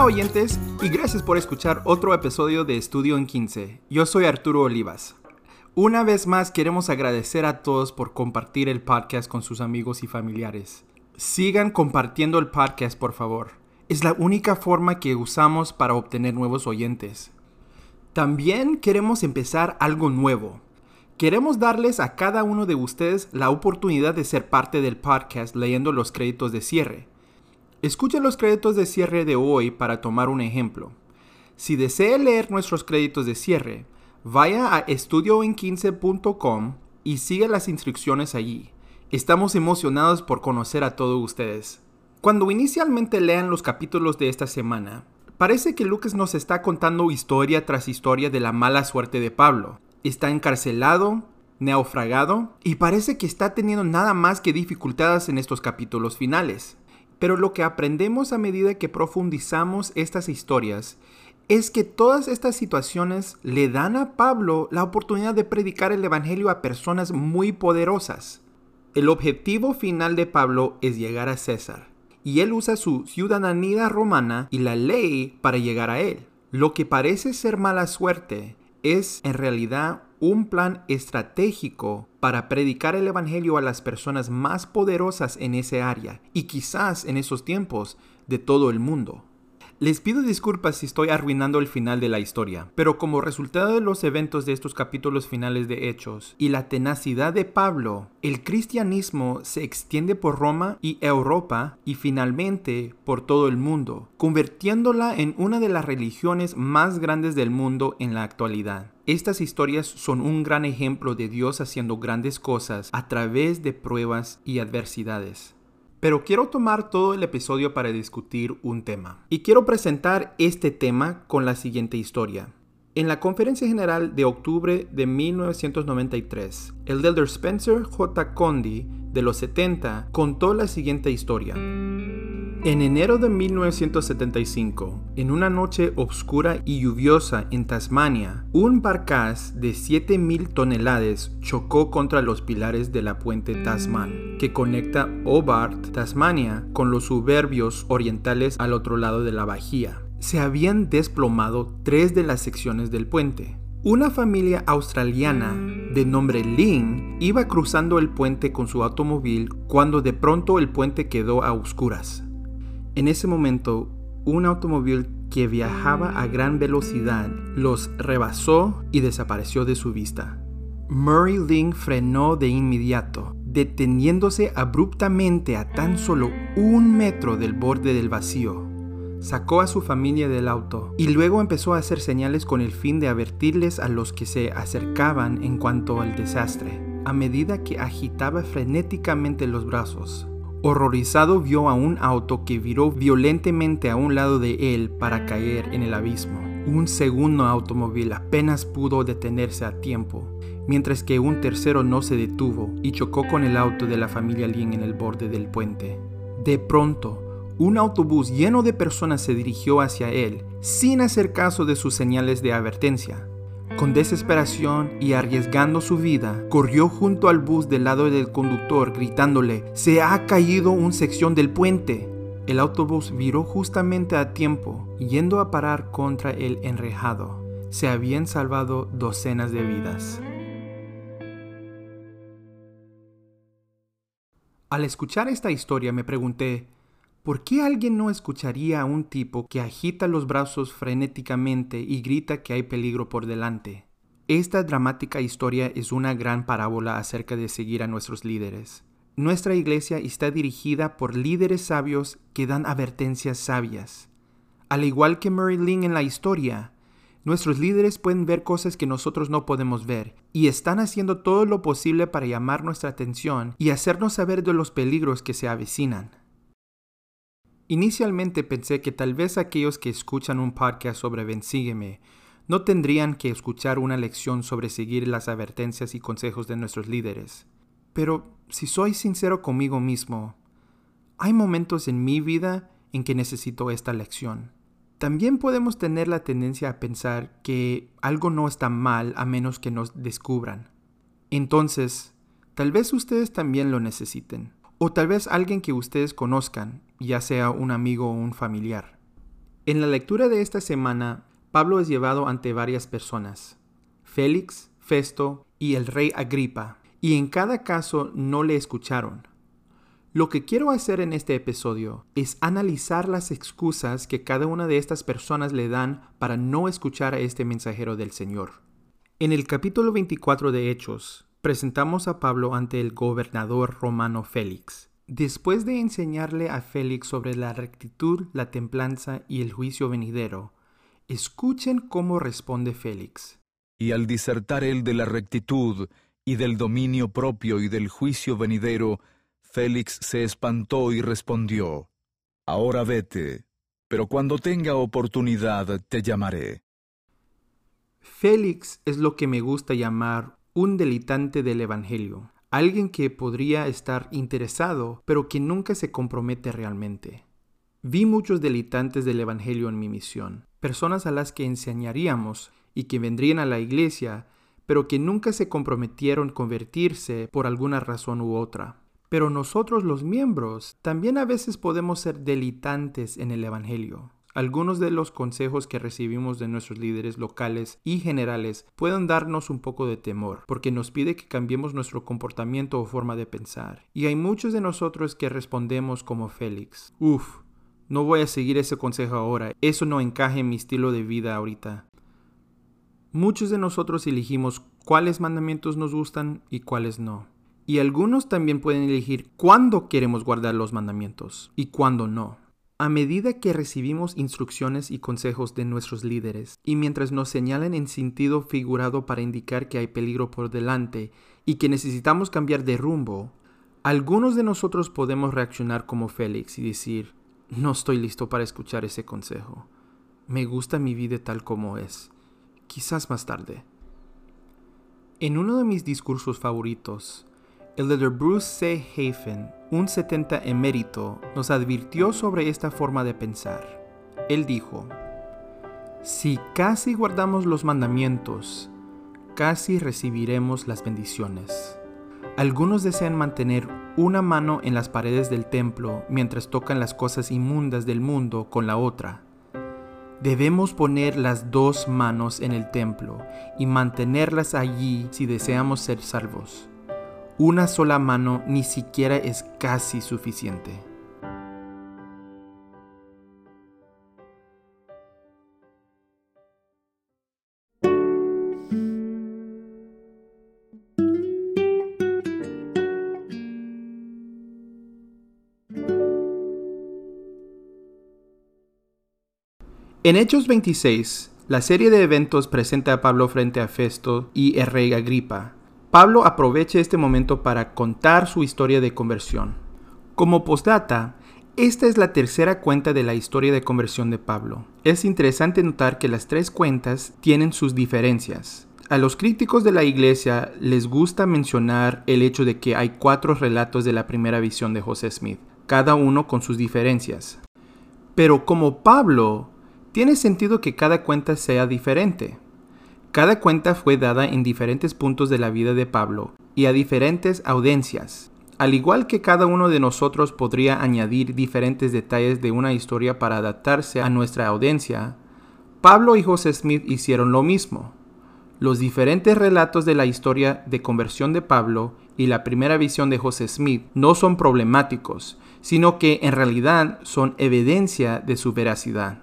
Hola oyentes y gracias por escuchar otro episodio de Estudio en 15. Yo soy Arturo Olivas. Una vez más queremos agradecer a todos por compartir el podcast con sus amigos y familiares. Sigan compartiendo el podcast por favor. Es la única forma que usamos para obtener nuevos oyentes. También queremos empezar algo nuevo. Queremos darles a cada uno de ustedes la oportunidad de ser parte del podcast leyendo los créditos de cierre. Escuchen los créditos de cierre de hoy para tomar un ejemplo. Si desea leer nuestros créditos de cierre, vaya a estudioen15.com y siga las instrucciones allí. Estamos emocionados por conocer a todos ustedes. Cuando inicialmente lean los capítulos de esta semana, parece que Lucas nos está contando historia tras historia de la mala suerte de Pablo. Está encarcelado, naufragado y parece que está teniendo nada más que dificultades en estos capítulos finales. Pero lo que aprendemos a medida que profundizamos estas historias es que todas estas situaciones le dan a Pablo la oportunidad de predicar el Evangelio a personas muy poderosas. El objetivo final de Pablo es llegar a César, y él usa su ciudadanía romana y la ley para llegar a él. Lo que parece ser mala suerte es en realidad un plan estratégico para predicar el Evangelio a las personas más poderosas en ese área y quizás en esos tiempos de todo el mundo. Les pido disculpas si estoy arruinando el final de la historia, pero como resultado de los eventos de estos capítulos finales de Hechos y la tenacidad de Pablo, el cristianismo se extiende por Roma y Europa y finalmente por todo el mundo, convirtiéndola en una de las religiones más grandes del mundo en la actualidad. Estas historias son un gran ejemplo de Dios haciendo grandes cosas a través de pruebas y adversidades. Pero quiero tomar todo el episodio para discutir un tema. Y quiero presentar este tema con la siguiente historia. En la conferencia general de octubre de 1993, el elder Spencer J. Condi de los 70 contó la siguiente historia. En enero de 1975, en una noche oscura y lluviosa en Tasmania, un barcaz de 7.000 toneladas chocó contra los pilares de la puente Tasman, que conecta Hobart, Tasmania, con los suburbios orientales al otro lado de la bahía. Se habían desplomado tres de las secciones del puente. Una familia australiana de nombre Lynn iba cruzando el puente con su automóvil cuando de pronto el puente quedó a oscuras. En ese momento, un automóvil que viajaba a gran velocidad los rebasó y desapareció de su vista. Murray Link frenó de inmediato, deteniéndose abruptamente a tan solo un metro del borde del vacío. Sacó a su familia del auto y luego empezó a hacer señales con el fin de advertirles a los que se acercaban en cuanto al desastre, a medida que agitaba frenéticamente los brazos. Horrorizado vio a un auto que viró violentamente a un lado de él para caer en el abismo. Un segundo automóvil apenas pudo detenerse a tiempo, mientras que un tercero no se detuvo y chocó con el auto de la familia Lin en el borde del puente. De pronto, un autobús lleno de personas se dirigió hacia él, sin hacer caso de sus señales de advertencia. Con desesperación y arriesgando su vida, corrió junto al bus del lado del conductor gritándole, Se ha caído una sección del puente. El autobús viró justamente a tiempo, yendo a parar contra el enrejado. Se habían salvado docenas de vidas. Al escuchar esta historia me pregunté, ¿Por qué alguien no escucharía a un tipo que agita los brazos frenéticamente y grita que hay peligro por delante? Esta dramática historia es una gran parábola acerca de seguir a nuestros líderes. Nuestra iglesia está dirigida por líderes sabios que dan advertencias sabias. Al igual que Murray Lynn en la historia, nuestros líderes pueden ver cosas que nosotros no podemos ver y están haciendo todo lo posible para llamar nuestra atención y hacernos saber de los peligros que se avecinan. Inicialmente pensé que tal vez aquellos que escuchan un podcast sobre Bensígueme no tendrían que escuchar una lección sobre seguir las advertencias y consejos de nuestros líderes. Pero si soy sincero conmigo mismo, hay momentos en mi vida en que necesito esta lección. También podemos tener la tendencia a pensar que algo no está mal a menos que nos descubran. Entonces, tal vez ustedes también lo necesiten. O tal vez alguien que ustedes conozcan, ya sea un amigo o un familiar. En la lectura de esta semana, Pablo es llevado ante varias personas, Félix, Festo y el rey Agripa, y en cada caso no le escucharon. Lo que quiero hacer en este episodio es analizar las excusas que cada una de estas personas le dan para no escuchar a este mensajero del Señor. En el capítulo 24 de Hechos, presentamos a Pablo ante el gobernador romano Félix. Después de enseñarle a Félix sobre la rectitud, la templanza y el juicio venidero, escuchen cómo responde Félix. Y al disertar él de la rectitud y del dominio propio y del juicio venidero, Félix se espantó y respondió, Ahora vete, pero cuando tenga oportunidad te llamaré. Félix es lo que me gusta llamar un delitante del Evangelio, alguien que podría estar interesado, pero que nunca se compromete realmente. Vi muchos delitantes del Evangelio en mi misión, personas a las que enseñaríamos y que vendrían a la iglesia, pero que nunca se comprometieron convertirse por alguna razón u otra. Pero nosotros los miembros también a veces podemos ser delitantes en el Evangelio. Algunos de los consejos que recibimos de nuestros líderes locales y generales pueden darnos un poco de temor, porque nos pide que cambiemos nuestro comportamiento o forma de pensar. Y hay muchos de nosotros que respondemos como Félix. Uf, no voy a seguir ese consejo ahora, eso no encaja en mi estilo de vida ahorita. Muchos de nosotros elegimos cuáles mandamientos nos gustan y cuáles no. Y algunos también pueden elegir cuándo queremos guardar los mandamientos y cuándo no. A medida que recibimos instrucciones y consejos de nuestros líderes, y mientras nos señalan en sentido figurado para indicar que hay peligro por delante y que necesitamos cambiar de rumbo, algunos de nosotros podemos reaccionar como Félix y decir, no estoy listo para escuchar ese consejo. Me gusta mi vida tal como es. Quizás más tarde. En uno de mis discursos favoritos, el líder Bruce C. Hafen, un 70 emérito, nos advirtió sobre esta forma de pensar. Él dijo, Si casi guardamos los mandamientos, casi recibiremos las bendiciones. Algunos desean mantener una mano en las paredes del templo mientras tocan las cosas inmundas del mundo con la otra. Debemos poner las dos manos en el templo y mantenerlas allí si deseamos ser salvos una sola mano ni siquiera es casi suficiente. En Hechos 26, la serie de eventos presenta a Pablo frente a Festo y el Agripa, Pablo aprovecha este momento para contar su historia de conversión. Como postdata, esta es la tercera cuenta de la historia de conversión de Pablo. Es interesante notar que las tres cuentas tienen sus diferencias. A los críticos de la iglesia les gusta mencionar el hecho de que hay cuatro relatos de la primera visión de José Smith, cada uno con sus diferencias. Pero como Pablo, tiene sentido que cada cuenta sea diferente. Cada cuenta fue dada en diferentes puntos de la vida de Pablo y a diferentes audiencias. Al igual que cada uno de nosotros podría añadir diferentes detalles de una historia para adaptarse a nuestra audiencia, Pablo y José Smith hicieron lo mismo. Los diferentes relatos de la historia de conversión de Pablo y la primera visión de José Smith no son problemáticos, sino que en realidad son evidencia de su veracidad.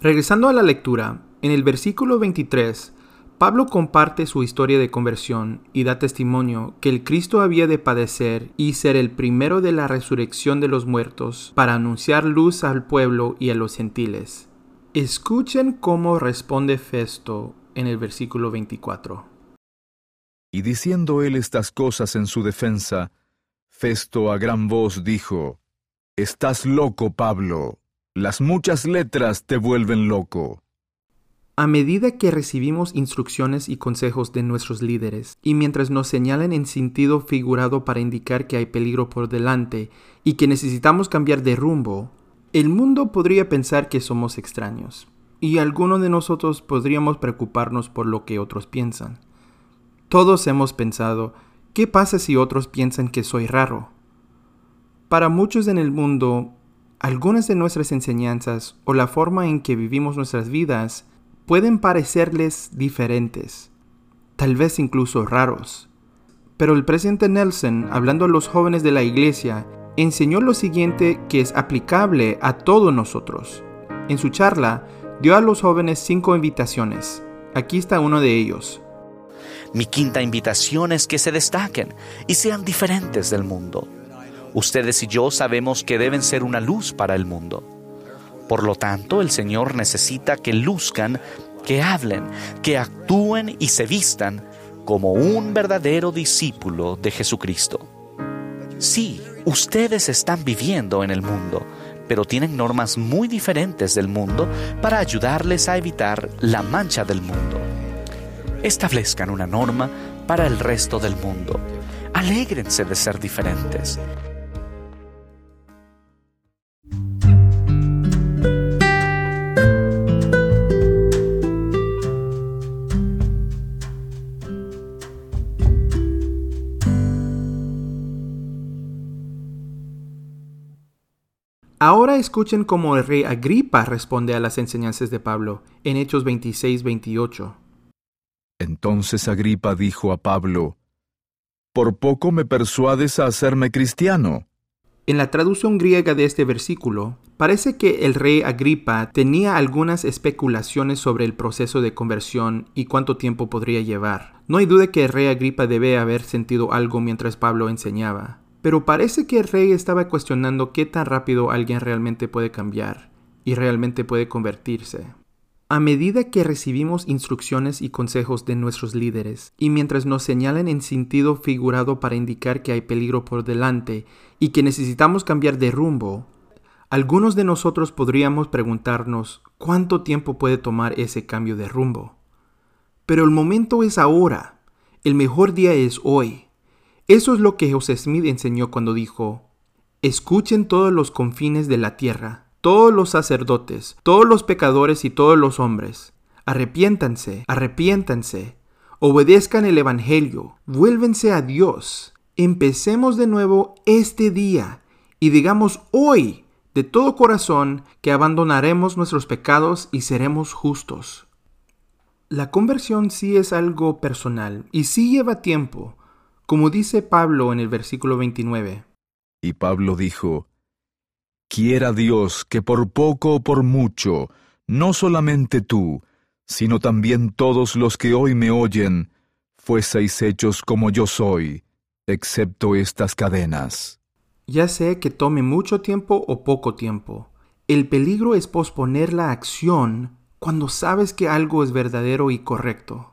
Regresando a la lectura, en el versículo 23, Pablo comparte su historia de conversión y da testimonio que el Cristo había de padecer y ser el primero de la resurrección de los muertos para anunciar luz al pueblo y a los gentiles. Escuchen cómo responde Festo en el versículo 24. Y diciendo él estas cosas en su defensa, Festo a gran voz dijo, Estás loco, Pablo, las muchas letras te vuelven loco. A medida que recibimos instrucciones y consejos de nuestros líderes, y mientras nos señalan en sentido figurado para indicar que hay peligro por delante y que necesitamos cambiar de rumbo, el mundo podría pensar que somos extraños, y alguno de nosotros podríamos preocuparnos por lo que otros piensan. Todos hemos pensado, ¿qué pasa si otros piensan que soy raro? Para muchos en el mundo, algunas de nuestras enseñanzas o la forma en que vivimos nuestras vidas pueden parecerles diferentes, tal vez incluso raros. Pero el presidente Nelson, hablando a los jóvenes de la iglesia, enseñó lo siguiente que es aplicable a todos nosotros. En su charla, dio a los jóvenes cinco invitaciones. Aquí está uno de ellos. Mi quinta invitación es que se destaquen y sean diferentes del mundo. Ustedes y yo sabemos que deben ser una luz para el mundo. Por lo tanto, el Señor necesita que luzcan, que hablen, que actúen y se vistan como un verdadero discípulo de Jesucristo. Sí, ustedes están viviendo en el mundo, pero tienen normas muy diferentes del mundo para ayudarles a evitar la mancha del mundo. Establezcan una norma para el resto del mundo. Alégrense de ser diferentes. Ahora escuchen cómo el rey Agripa responde a las enseñanzas de Pablo en Hechos 26-28. Entonces Agripa dijo a Pablo, Por poco me persuades a hacerme cristiano. En la traducción griega de este versículo, parece que el rey Agripa tenía algunas especulaciones sobre el proceso de conversión y cuánto tiempo podría llevar. No hay duda que el rey Agripa debe haber sentido algo mientras Pablo enseñaba. Pero parece que el rey estaba cuestionando qué tan rápido alguien realmente puede cambiar y realmente puede convertirse. A medida que recibimos instrucciones y consejos de nuestros líderes, y mientras nos señalan en sentido figurado para indicar que hay peligro por delante y que necesitamos cambiar de rumbo, algunos de nosotros podríamos preguntarnos cuánto tiempo puede tomar ese cambio de rumbo. Pero el momento es ahora, el mejor día es hoy. Eso es lo que José Smith enseñó cuando dijo, escuchen todos los confines de la tierra, todos los sacerdotes, todos los pecadores y todos los hombres. Arrepiéntanse, arrepiéntanse, obedezcan el Evangelio, vuélvense a Dios. Empecemos de nuevo este día y digamos hoy de todo corazón que abandonaremos nuestros pecados y seremos justos. La conversión sí es algo personal y sí lleva tiempo, como dice Pablo en el versículo 29. Y Pablo dijo, Quiera Dios que por poco o por mucho, no solamente tú, sino también todos los que hoy me oyen, fueseis hechos como yo soy, excepto estas cadenas. Ya sé que tome mucho tiempo o poco tiempo. El peligro es posponer la acción cuando sabes que algo es verdadero y correcto.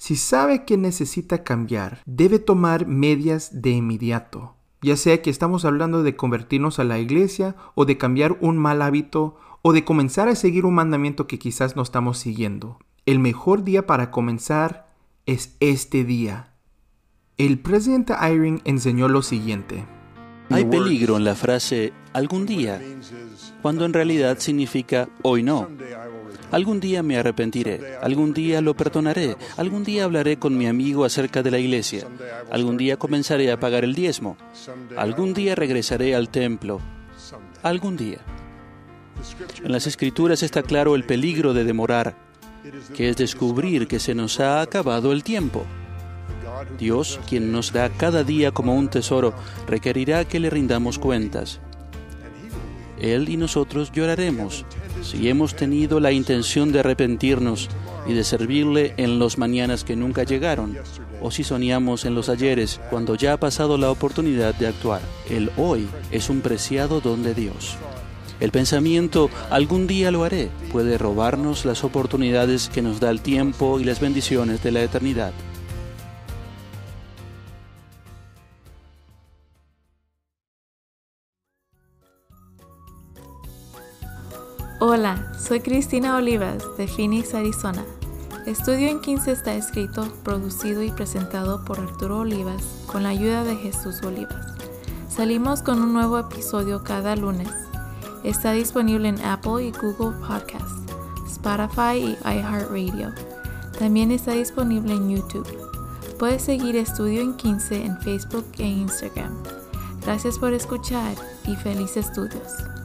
Si sabe que necesita cambiar, debe tomar medias de inmediato. Ya sea que estamos hablando de convertirnos a la iglesia o de cambiar un mal hábito o de comenzar a seguir un mandamiento que quizás no estamos siguiendo. El mejor día para comenzar es este día. El presidente Eyring enseñó lo siguiente. Hay peligro en la frase algún día, cuando en realidad significa hoy no. Algún día me arrepentiré, algún día lo perdonaré, algún día hablaré con mi amigo acerca de la iglesia, algún día comenzaré a pagar el diezmo, algún día regresaré al templo, algún día. En las escrituras está claro el peligro de demorar, que es descubrir que se nos ha acabado el tiempo. Dios, quien nos da cada día como un tesoro, requerirá que le rindamos cuentas. Él y nosotros lloraremos si hemos tenido la intención de arrepentirnos y de servirle en los mañanas que nunca llegaron, o si soñamos en los ayeres cuando ya ha pasado la oportunidad de actuar. El hoy es un preciado don de Dios. El pensamiento, algún día lo haré, puede robarnos las oportunidades que nos da el tiempo y las bendiciones de la eternidad. Soy Cristina Olivas de Phoenix, Arizona. Estudio en 15 está escrito, producido y presentado por Arturo Olivas con la ayuda de Jesús Olivas. Salimos con un nuevo episodio cada lunes. Está disponible en Apple y Google Podcasts, Spotify y iHeartRadio. También está disponible en YouTube. Puedes seguir Estudio en 15 en Facebook e Instagram. Gracias por escuchar y felices estudios.